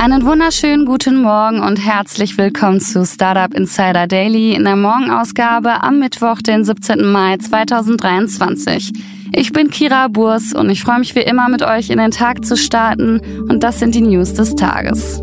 Einen wunderschönen guten Morgen und herzlich willkommen zu Startup Insider Daily in der Morgenausgabe am Mittwoch, den 17. Mai 2023. Ich bin Kira Burs und ich freue mich wie immer mit euch in den Tag zu starten und das sind die News des Tages.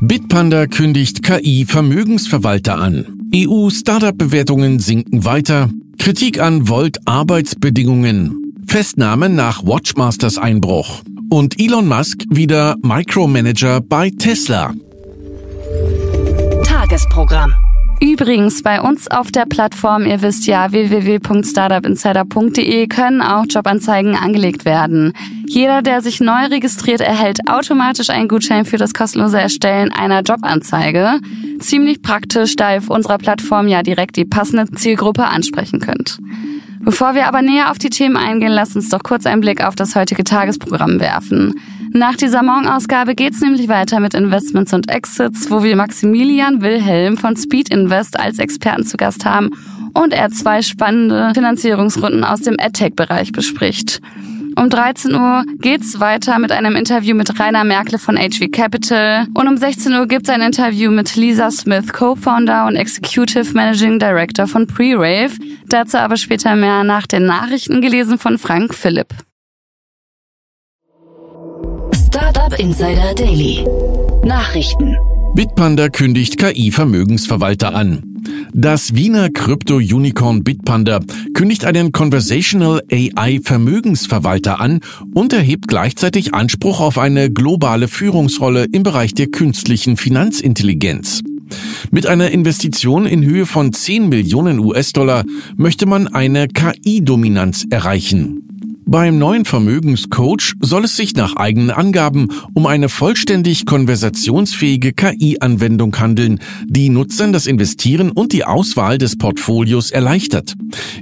Bitpanda kündigt KI-Vermögensverwalter an. EU-Startup-Bewertungen sinken weiter. Kritik an Volt Arbeitsbedingungen. Festnahme nach Watchmasters Einbruch. Und Elon Musk wieder Micromanager bei Tesla. Tagesprogramm. Übrigens, bei uns auf der Plattform, ihr wisst ja, www.startupinsider.de können auch Jobanzeigen angelegt werden. Jeder, der sich neu registriert, erhält automatisch einen Gutschein für das kostenlose Erstellen einer Jobanzeige. Ziemlich praktisch, da ihr auf unserer Plattform ja direkt die passende Zielgruppe ansprechen könnt. Bevor wir aber näher auf die Themen eingehen, lasst uns doch kurz einen Blick auf das heutige Tagesprogramm werfen. Nach dieser Morgenausgabe geht's nämlich weiter mit Investments und Exits, wo wir Maximilian Wilhelm von Speed Invest als Experten zu Gast haben und er zwei spannende Finanzierungsrunden aus dem AdTech-Bereich bespricht. Um 13 Uhr geht's weiter mit einem Interview mit Rainer Merkle von HV Capital. Und um 16 Uhr gibt's ein Interview mit Lisa Smith, Co-Founder und Executive Managing Director von Pre-Rave. Dazu aber später mehr nach den Nachrichten gelesen von Frank Philipp. Startup Insider Daily. Nachrichten. Bitpanda kündigt KI-Vermögensverwalter an. Das Wiener Krypto-Unicorn Bitpanda kündigt einen Conversational AI Vermögensverwalter an und erhebt gleichzeitig Anspruch auf eine globale Führungsrolle im Bereich der künstlichen Finanzintelligenz. Mit einer Investition in Höhe von 10 Millionen US-Dollar möchte man eine KI-Dominanz erreichen. Beim neuen Vermögenscoach soll es sich nach eigenen Angaben um eine vollständig konversationsfähige KI-Anwendung handeln, die Nutzern das Investieren und die Auswahl des Portfolios erleichtert.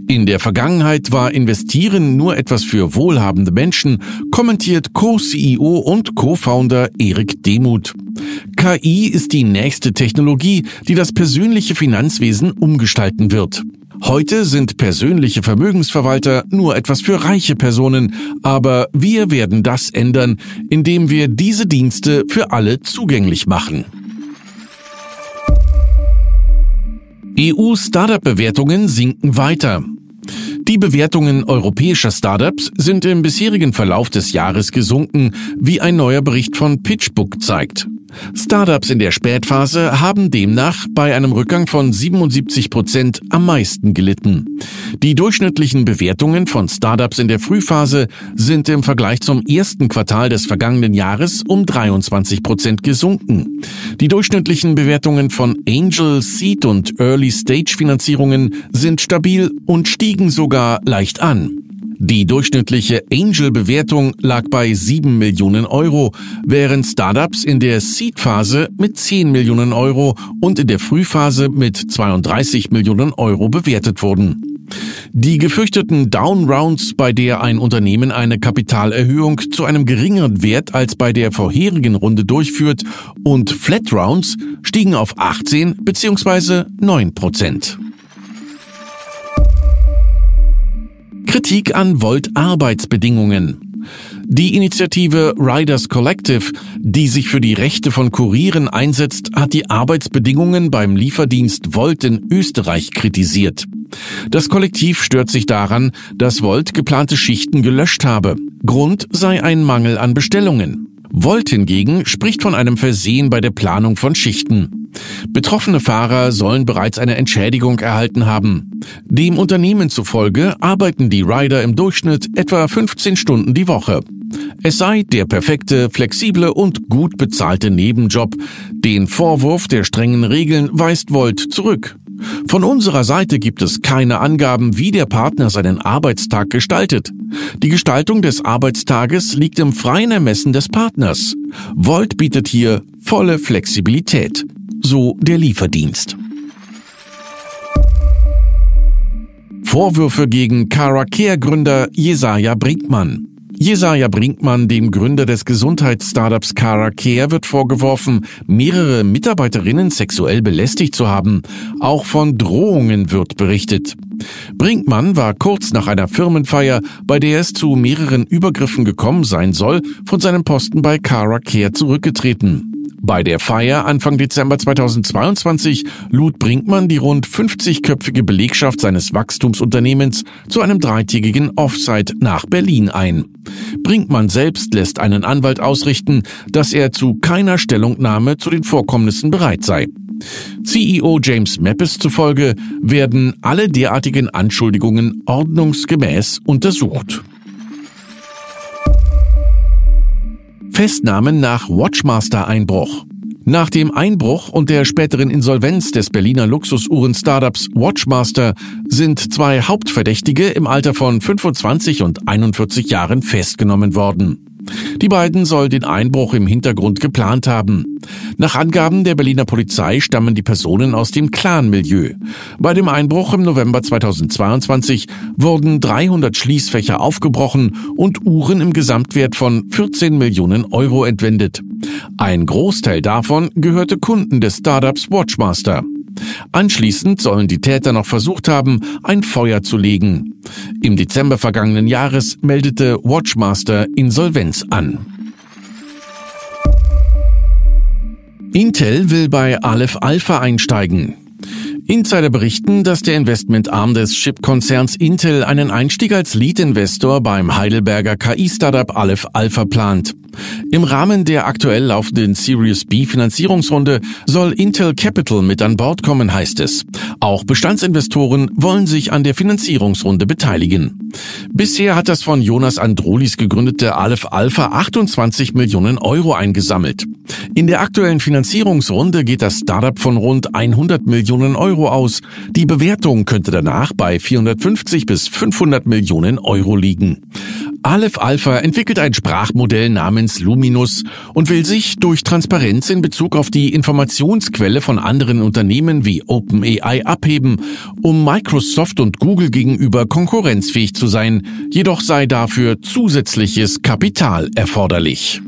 In der Vergangenheit war Investieren nur etwas für wohlhabende Menschen, kommentiert Co-CEO und Co-Founder Erik Demuth. KI ist die nächste Technologie, die das persönliche Finanzwesen umgestalten wird. Heute sind persönliche Vermögensverwalter nur etwas für reiche Personen, aber wir werden das ändern, indem wir diese Dienste für alle zugänglich machen. EU-Startup-Bewertungen sinken weiter. Die Bewertungen europäischer Startups sind im bisherigen Verlauf des Jahres gesunken, wie ein neuer Bericht von PitchBook zeigt. Startups in der Spätphase haben demnach bei einem Rückgang von 77 Prozent am meisten gelitten. Die durchschnittlichen Bewertungen von Startups in der Frühphase sind im Vergleich zum ersten Quartal des vergangenen Jahres um 23 Prozent gesunken. Die durchschnittlichen Bewertungen von Angel, Seed und Early Stage Finanzierungen sind stabil und stiegen sogar leicht an. Die durchschnittliche Angel-Bewertung lag bei 7 Millionen Euro, während Startups in der Seed-Phase mit 10 Millionen Euro und in der Frühphase mit 32 Millionen Euro bewertet wurden. Die gefürchteten Down-Rounds, bei der ein Unternehmen eine Kapitalerhöhung zu einem geringeren Wert als bei der vorherigen Runde durchführt, und Flat-Rounds stiegen auf 18 bzw. 9 Prozent. Kritik an Volt Arbeitsbedingungen. Die Initiative Riders Collective, die sich für die Rechte von Kurieren einsetzt, hat die Arbeitsbedingungen beim Lieferdienst Volt in Österreich kritisiert. Das Kollektiv stört sich daran, dass Volt geplante Schichten gelöscht habe. Grund sei ein Mangel an Bestellungen. Volt hingegen spricht von einem Versehen bei der Planung von Schichten. Betroffene Fahrer sollen bereits eine Entschädigung erhalten haben. Dem Unternehmen zufolge arbeiten die Rider im Durchschnitt etwa 15 Stunden die Woche. Es sei der perfekte, flexible und gut bezahlte Nebenjob. Den Vorwurf der strengen Regeln weist Volt zurück. Von unserer Seite gibt es keine Angaben, wie der Partner seinen Arbeitstag gestaltet. Die Gestaltung des Arbeitstages liegt im freien Ermessen des Partners. Volt bietet hier volle Flexibilität so der Lieferdienst. Vorwürfe gegen Carecare-Gründer Jesaja Brinkmann. Jesaja Brinkmann, dem Gründer des Gesundheitsstartups Carecare, wird vorgeworfen, mehrere Mitarbeiterinnen sexuell belästigt zu haben. Auch von Drohungen wird berichtet. Brinkmann war kurz nach einer Firmenfeier, bei der es zu mehreren Übergriffen gekommen sein soll, von seinem Posten bei Carecare zurückgetreten. Bei der Feier Anfang Dezember 2022 lud Brinkmann die rund 50-köpfige Belegschaft seines Wachstumsunternehmens zu einem dreitägigen Offsite nach Berlin ein. Brinkmann selbst lässt einen Anwalt ausrichten, dass er zu keiner Stellungnahme zu den Vorkommnissen bereit sei. CEO James Mappes zufolge werden alle derartigen Anschuldigungen ordnungsgemäß untersucht. Festnahmen nach Watchmaster-Einbruch. Nach dem Einbruch und der späteren Insolvenz des Berliner Luxusuhren-Startups Watchmaster sind zwei Hauptverdächtige im Alter von 25 und 41 Jahren festgenommen worden. Die beiden soll den Einbruch im Hintergrund geplant haben. Nach Angaben der Berliner Polizei stammen die Personen aus dem Clan-Milieu. Bei dem Einbruch im November 2022 wurden 300 Schließfächer aufgebrochen und Uhren im Gesamtwert von 14 Millionen Euro entwendet. Ein Großteil davon gehörte Kunden des Startups Watchmaster. Anschließend sollen die Täter noch versucht haben, ein Feuer zu legen. Im Dezember vergangenen Jahres meldete Watchmaster Insolvenz an. Intel will bei Aleph Alpha einsteigen. Insider berichten, dass der Investmentarm des Chip-Konzerns Intel einen Einstieg als Lead-Investor beim Heidelberger KI-Startup Aleph Alpha plant. Im Rahmen der aktuell laufenden Series B Finanzierungsrunde soll Intel Capital mit an Bord kommen, heißt es. Auch Bestandsinvestoren wollen sich an der Finanzierungsrunde beteiligen. Bisher hat das von Jonas Androlis gegründete Aleph Alpha 28 Millionen Euro eingesammelt. In der aktuellen Finanzierungsrunde geht das Startup von rund 100 Millionen Euro aus. Die Bewertung könnte danach bei 450 bis 500 Millionen Euro liegen. Aleph Alpha entwickelt ein Sprachmodell namens Luminus und will sich durch Transparenz in Bezug auf die Informationsquelle von anderen Unternehmen wie OpenAI abheben, um Microsoft und Google gegenüber konkurrenzfähig zu sein, jedoch sei dafür zusätzliches Kapital erforderlich.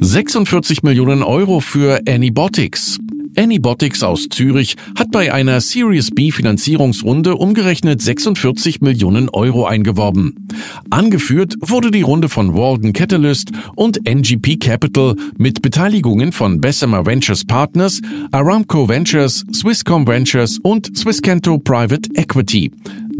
46 Millionen Euro für Anybotics. Anybotics aus Zürich hat bei einer Series B Finanzierungsrunde umgerechnet 46 Millionen Euro eingeworben. Angeführt wurde die Runde von Walden Catalyst und NGP Capital mit Beteiligungen von Bessemer Ventures Partners, Aramco Ventures, Swisscom Ventures und Swisscanto Private Equity.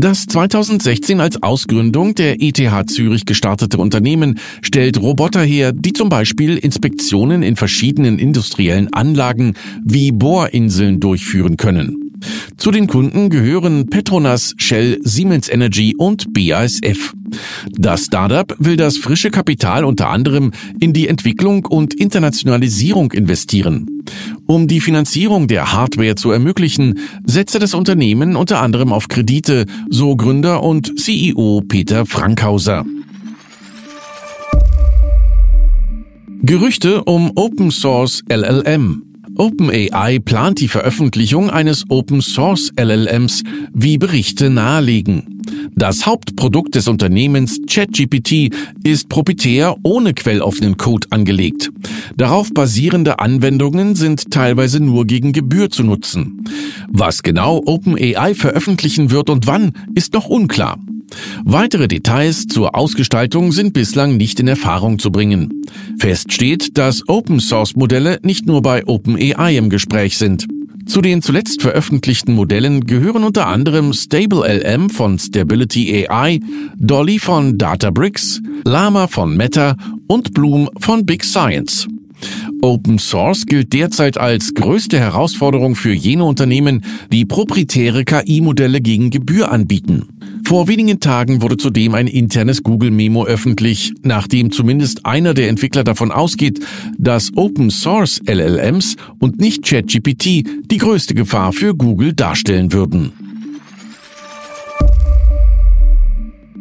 Das 2016 als Ausgründung der ETH Zürich gestartete Unternehmen stellt Roboter her, die zum Beispiel Inspektionen in verschiedenen industriellen Anlagen wie Bohrinseln durchführen können. Zu den Kunden gehören Petronas, Shell, Siemens Energy und BASF. Das Startup will das frische Kapital unter anderem in die Entwicklung und Internationalisierung investieren. Um die Finanzierung der Hardware zu ermöglichen, setze das Unternehmen unter anderem auf Kredite, so Gründer und CEO Peter Frankhauser. Gerüchte um Open Source LLM. OpenAI plant die Veröffentlichung eines Open Source LLMs, wie Berichte nahelegen. Das Hauptprodukt des Unternehmens ChatGPT ist proprietär ohne quelloffenen Code angelegt. Darauf basierende Anwendungen sind teilweise nur gegen Gebühr zu nutzen. Was genau OpenAI veröffentlichen wird und wann, ist noch unklar. Weitere Details zur Ausgestaltung sind bislang nicht in Erfahrung zu bringen. Fest steht, dass Open-Source-Modelle nicht nur bei OpenAI im Gespräch sind. Zu den zuletzt veröffentlichten Modellen gehören unter anderem StableLM von Stability AI, Dolly von Databricks, Llama von Meta und Bloom von Big Science. Open Source gilt derzeit als größte Herausforderung für jene Unternehmen, die proprietäre KI-Modelle gegen Gebühr anbieten. Vor wenigen Tagen wurde zudem ein internes Google-Memo öffentlich, nachdem zumindest einer der Entwickler davon ausgeht, dass Open Source LLMs und nicht ChatGPT die größte Gefahr für Google darstellen würden.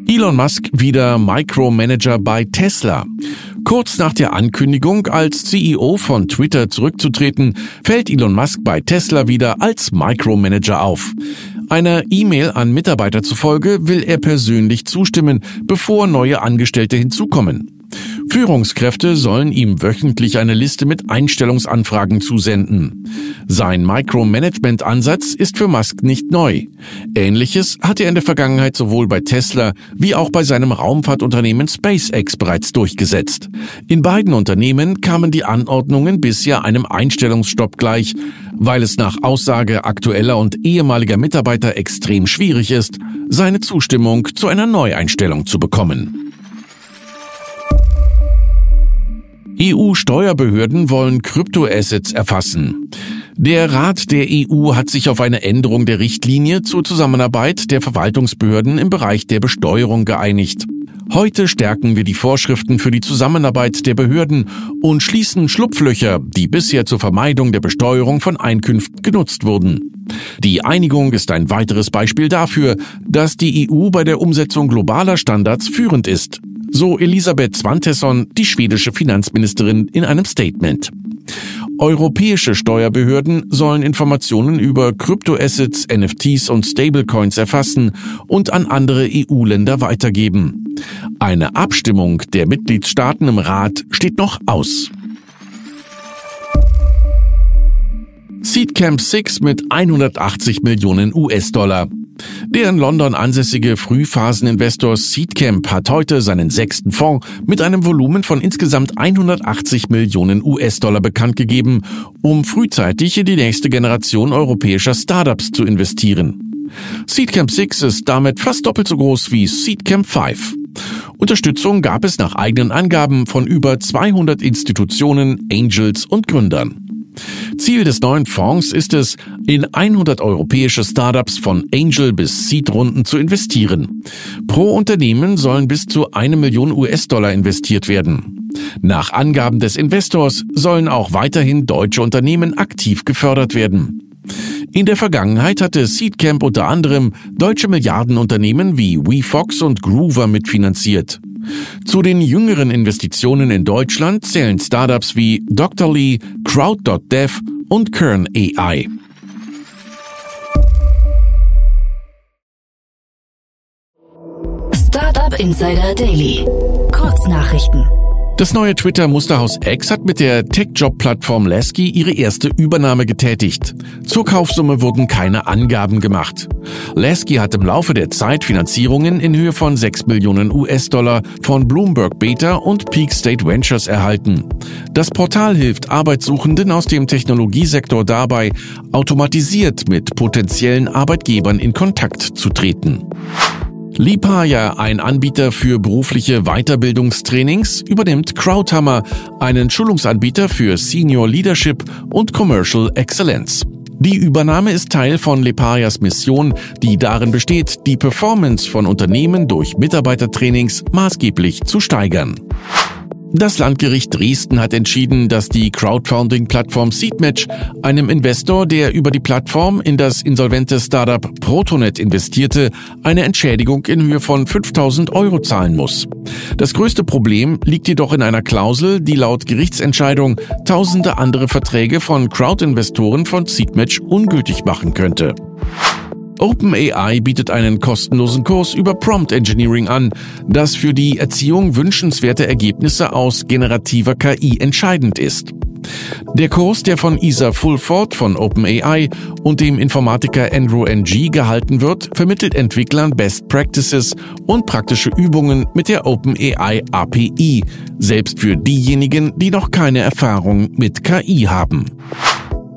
Elon Musk wieder Micromanager bei Tesla. Kurz nach der Ankündigung, als CEO von Twitter zurückzutreten, fällt Elon Musk bei Tesla wieder als Micromanager auf. Einer E-Mail an Mitarbeiter zufolge will er persönlich zustimmen, bevor neue Angestellte hinzukommen. Führungskräfte sollen ihm wöchentlich eine Liste mit Einstellungsanfragen zusenden. Sein Micromanagement-Ansatz ist für Musk nicht neu. Ähnliches hat er in der Vergangenheit sowohl bei Tesla wie auch bei seinem Raumfahrtunternehmen SpaceX bereits durchgesetzt. In beiden Unternehmen kamen die Anordnungen bisher einem Einstellungsstopp gleich, weil es nach Aussage aktueller und ehemaliger Mitarbeiter extrem schwierig ist, seine Zustimmung zu einer Neueinstellung zu bekommen. EU-Steuerbehörden wollen Kryptoassets erfassen. Der Rat der EU hat sich auf eine Änderung der Richtlinie zur Zusammenarbeit der Verwaltungsbehörden im Bereich der Besteuerung geeinigt. Heute stärken wir die Vorschriften für die Zusammenarbeit der Behörden und schließen Schlupflöcher, die bisher zur Vermeidung der Besteuerung von Einkünften genutzt wurden. Die Einigung ist ein weiteres Beispiel dafür, dass die EU bei der Umsetzung globaler Standards führend ist so Elisabeth Svantesson, die schwedische Finanzministerin, in einem Statement. Europäische Steuerbehörden sollen Informationen über Kryptoassets, NFTs und Stablecoins erfassen und an andere EU-Länder weitergeben. Eine Abstimmung der Mitgliedstaaten im Rat steht noch aus. Seedcamp 6 mit 180 Millionen US-Dollar. Der in London ansässige Frühphaseninvestor Seedcamp hat heute seinen sechsten Fonds mit einem Volumen von insgesamt 180 Millionen US-Dollar bekannt gegeben, um frühzeitig in die nächste Generation europäischer Startups zu investieren. Seedcamp 6 ist damit fast doppelt so groß wie Seedcamp 5. Unterstützung gab es nach eigenen Angaben von über 200 Institutionen, Angels und Gründern. Ziel des neuen Fonds ist es, in 100 europäische Startups von Angel bis Seed-Runden zu investieren. Pro Unternehmen sollen bis zu eine Million US-Dollar investiert werden. Nach Angaben des Investors sollen auch weiterhin deutsche Unternehmen aktiv gefördert werden. In der Vergangenheit hatte Seedcamp unter anderem deutsche Milliardenunternehmen wie WeFox und Groover mitfinanziert. Zu den jüngeren Investitionen in Deutschland zählen Startups wie Doctorly, Crowd.dev und Kern AI. Startup Insider Daily. Kurznachrichten. Das neue Twitter-Musterhaus X hat mit der Tech-Job-Plattform Lasky ihre erste Übernahme getätigt. Zur Kaufsumme wurden keine Angaben gemacht. Lasky hat im Laufe der Zeit Finanzierungen in Höhe von 6 Millionen US-Dollar von Bloomberg Beta und Peak State Ventures erhalten. Das Portal hilft Arbeitssuchenden aus dem Technologiesektor dabei, automatisiert mit potenziellen Arbeitgebern in Kontakt zu treten. Lipaya, ein Anbieter für berufliche Weiterbildungstrainings, übernimmt Crowdhammer, einen Schulungsanbieter für Senior Leadership und Commercial Excellence. Die Übernahme ist Teil von Lepayas Mission, die darin besteht, die Performance von Unternehmen durch Mitarbeitertrainings maßgeblich zu steigern. Das Landgericht Dresden hat entschieden, dass die Crowdfunding-Plattform Seedmatch einem Investor, der über die Plattform in das insolvente Startup Protonet investierte, eine Entschädigung in Höhe von 5000 Euro zahlen muss. Das größte Problem liegt jedoch in einer Klausel, die laut Gerichtsentscheidung tausende andere Verträge von Crowd-Investoren von Seedmatch ungültig machen könnte. OpenAI bietet einen kostenlosen Kurs über Prompt Engineering an, das für die Erziehung wünschenswerter Ergebnisse aus generativer KI entscheidend ist. Der Kurs, der von Isa Fulford von OpenAI und dem Informatiker Andrew NG gehalten wird, vermittelt Entwicklern Best Practices und praktische Übungen mit der OpenAI API, selbst für diejenigen, die noch keine Erfahrung mit KI haben.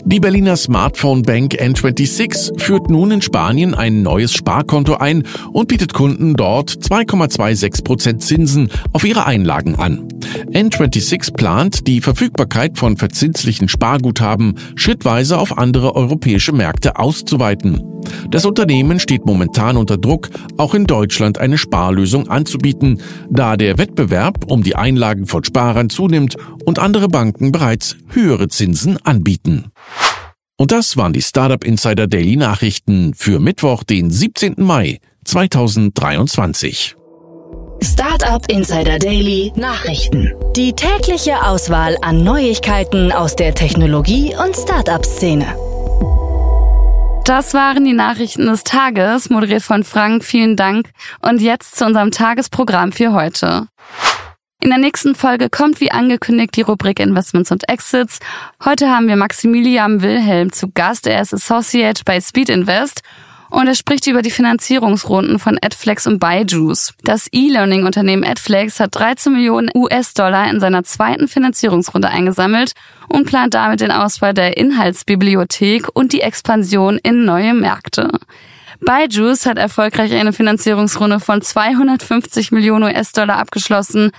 Die Berliner Smartphone Bank N26 führt nun in Spanien ein neues Sparkonto ein und bietet Kunden dort 2,26% Zinsen auf ihre Einlagen an. N26 plant, die Verfügbarkeit von verzinslichen Sparguthaben schrittweise auf andere europäische Märkte auszuweiten. Das Unternehmen steht momentan unter Druck, auch in Deutschland eine Sparlösung anzubieten, da der Wettbewerb um die Einlagen von Sparern zunimmt und andere Banken bereits höhere Zinsen anbieten. Und das waren die Startup Insider Daily Nachrichten für Mittwoch, den 17. Mai 2023. Startup Insider Daily Nachrichten. Die tägliche Auswahl an Neuigkeiten aus der Technologie- und Startup-Szene. Das waren die Nachrichten des Tages, moderiert von Frank. Vielen Dank. Und jetzt zu unserem Tagesprogramm für heute. In der nächsten Folge kommt wie angekündigt die Rubrik Investments und Exits. Heute haben wir Maximilian Wilhelm zu Gast. Er ist Associate bei Speed Invest und er spricht über die Finanzierungsrunden von Adflex und Byju's. Das E-Learning-Unternehmen Adflex hat 13 Millionen US-Dollar in seiner zweiten Finanzierungsrunde eingesammelt und plant damit den Ausbau der Inhaltsbibliothek und die Expansion in neue Märkte. Byju's hat erfolgreich eine Finanzierungsrunde von 250 Millionen US-Dollar abgeschlossen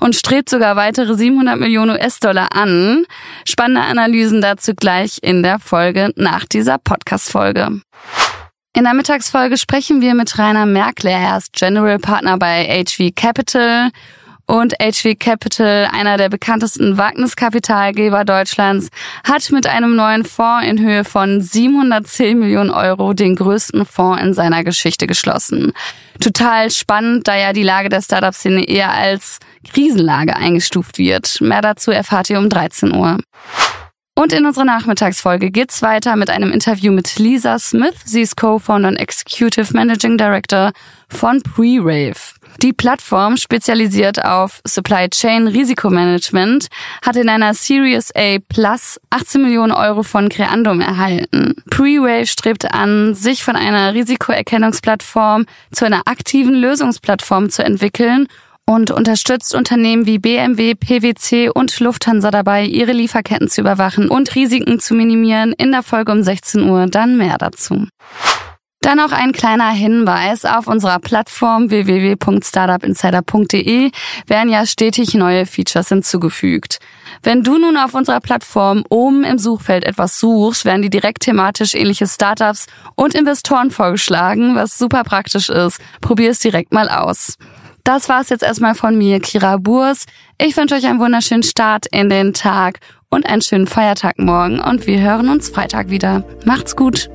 und strebt sogar weitere 700 Millionen US-Dollar an. Spannende Analysen dazu gleich in der Folge nach dieser Podcast-Folge. In der Mittagsfolge sprechen wir mit Rainer Merkle. Er ist General Partner bei HV Capital und HV Capital, einer der bekanntesten Wagniskapitalgeber Deutschlands, hat mit einem neuen Fonds in Höhe von 710 Millionen Euro den größten Fonds in seiner Geschichte geschlossen. Total spannend, da ja die Lage der Startup-Szene eher als Krisenlage eingestuft wird. Mehr dazu erfahrt ihr um 13 Uhr. Und in unserer Nachmittagsfolge geht's weiter mit einem Interview mit Lisa Smith. Sie ist Co-Founder und Executive Managing Director von Pre-Rave. Die Plattform, spezialisiert auf Supply Chain Risikomanagement, hat in einer Series A Plus 18 Millionen Euro von Creandum erhalten. Pre-Wave strebt an, sich von einer Risikoerkennungsplattform zu einer aktiven Lösungsplattform zu entwickeln und unterstützt Unternehmen wie BMW, PwC und Lufthansa dabei, ihre Lieferketten zu überwachen und Risiken zu minimieren. In der Folge um 16 Uhr dann mehr dazu. Dann noch ein kleiner Hinweis. Auf unserer Plattform www.startupinsider.de werden ja stetig neue Features hinzugefügt. Wenn du nun auf unserer Plattform oben im Suchfeld etwas suchst, werden die direkt thematisch ähnliche Startups und Investoren vorgeschlagen, was super praktisch ist. Probier es direkt mal aus. Das war's jetzt erstmal von mir, Kira Burs. Ich wünsche euch einen wunderschönen Start in den Tag und einen schönen Feiertag morgen und wir hören uns Freitag wieder. Macht's gut!